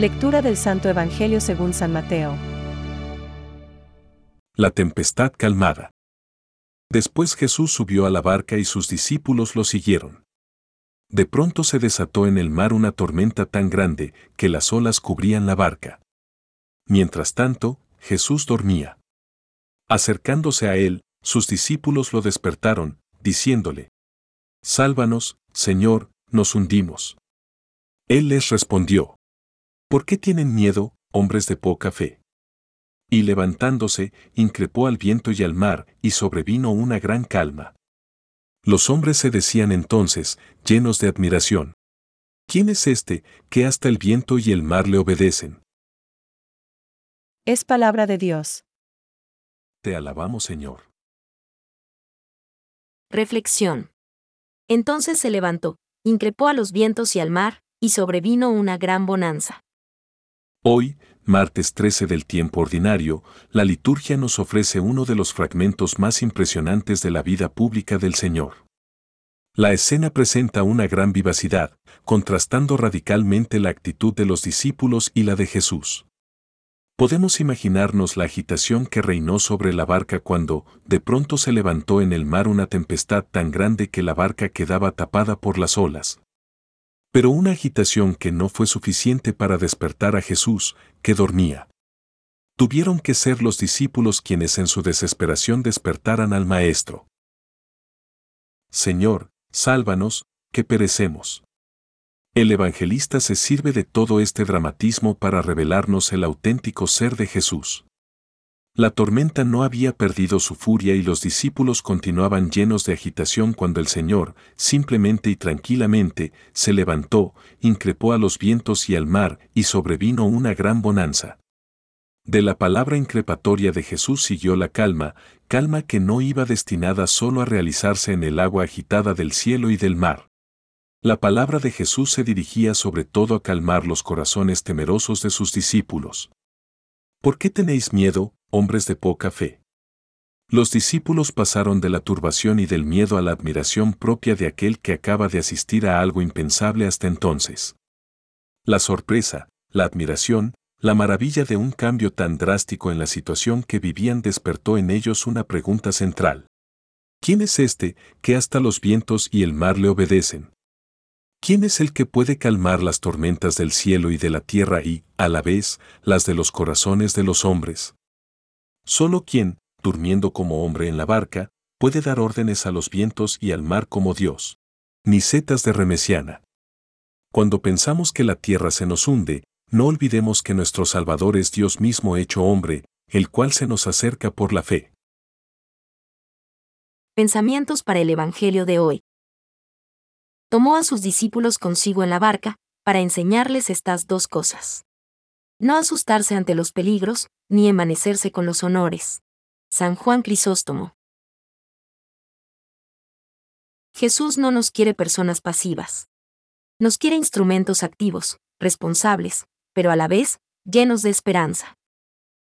Lectura del Santo Evangelio según San Mateo. La tempestad calmada. Después Jesús subió a la barca y sus discípulos lo siguieron. De pronto se desató en el mar una tormenta tan grande que las olas cubrían la barca. Mientras tanto, Jesús dormía. Acercándose a él, sus discípulos lo despertaron, diciéndole, Sálvanos, Señor, nos hundimos. Él les respondió, ¿Por qué tienen miedo, hombres de poca fe? Y levantándose, increpó al viento y al mar, y sobrevino una gran calma. Los hombres se decían entonces, llenos de admiración, ¿quién es este, que hasta el viento y el mar le obedecen? Es palabra de Dios. Te alabamos, Señor. Reflexión. Entonces se levantó, increpó a los vientos y al mar, y sobrevino una gran bonanza. Hoy, martes 13 del tiempo ordinario, la liturgia nos ofrece uno de los fragmentos más impresionantes de la vida pública del Señor. La escena presenta una gran vivacidad, contrastando radicalmente la actitud de los discípulos y la de Jesús. Podemos imaginarnos la agitación que reinó sobre la barca cuando, de pronto se levantó en el mar una tempestad tan grande que la barca quedaba tapada por las olas. Pero una agitación que no fue suficiente para despertar a Jesús, que dormía. Tuvieron que ser los discípulos quienes en su desesperación despertaran al Maestro. Señor, sálvanos, que perecemos. El evangelista se sirve de todo este dramatismo para revelarnos el auténtico ser de Jesús. La tormenta no había perdido su furia y los discípulos continuaban llenos de agitación cuando el Señor, simplemente y tranquilamente, se levantó, increpó a los vientos y al mar, y sobrevino una gran bonanza. De la palabra increpatoria de Jesús siguió la calma, calma que no iba destinada solo a realizarse en el agua agitada del cielo y del mar. La palabra de Jesús se dirigía sobre todo a calmar los corazones temerosos de sus discípulos. ¿Por qué tenéis miedo, hombres de poca fe? Los discípulos pasaron de la turbación y del miedo a la admiración propia de aquel que acaba de asistir a algo impensable hasta entonces. La sorpresa, la admiración, la maravilla de un cambio tan drástico en la situación que vivían despertó en ellos una pregunta central. ¿Quién es este que hasta los vientos y el mar le obedecen? ¿Quién es el que puede calmar las tormentas del cielo y de la tierra y, a la vez, las de los corazones de los hombres? Solo quien, durmiendo como hombre en la barca, puede dar órdenes a los vientos y al mar como Dios. Nicetas de Remesiana. Cuando pensamos que la tierra se nos hunde, no olvidemos que nuestro Salvador es Dios mismo hecho hombre, el cual se nos acerca por la fe. Pensamientos para el Evangelio de hoy tomó a sus discípulos consigo en la barca, para enseñarles estas dos cosas. No asustarse ante los peligros, ni emanecerse con los honores. San Juan Crisóstomo. Jesús no nos quiere personas pasivas. Nos quiere instrumentos activos, responsables, pero a la vez, llenos de esperanza.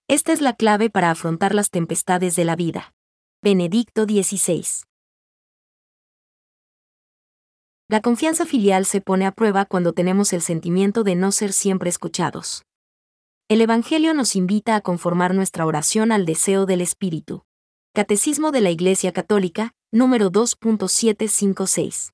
Esta es la clave para afrontar las tempestades de la vida. Benedicto XVI. La confianza filial se pone a prueba cuando tenemos el sentimiento de no ser siempre escuchados. El Evangelio nos invita a conformar nuestra oración al deseo del Espíritu. Catecismo de la Iglesia Católica, número 2.756.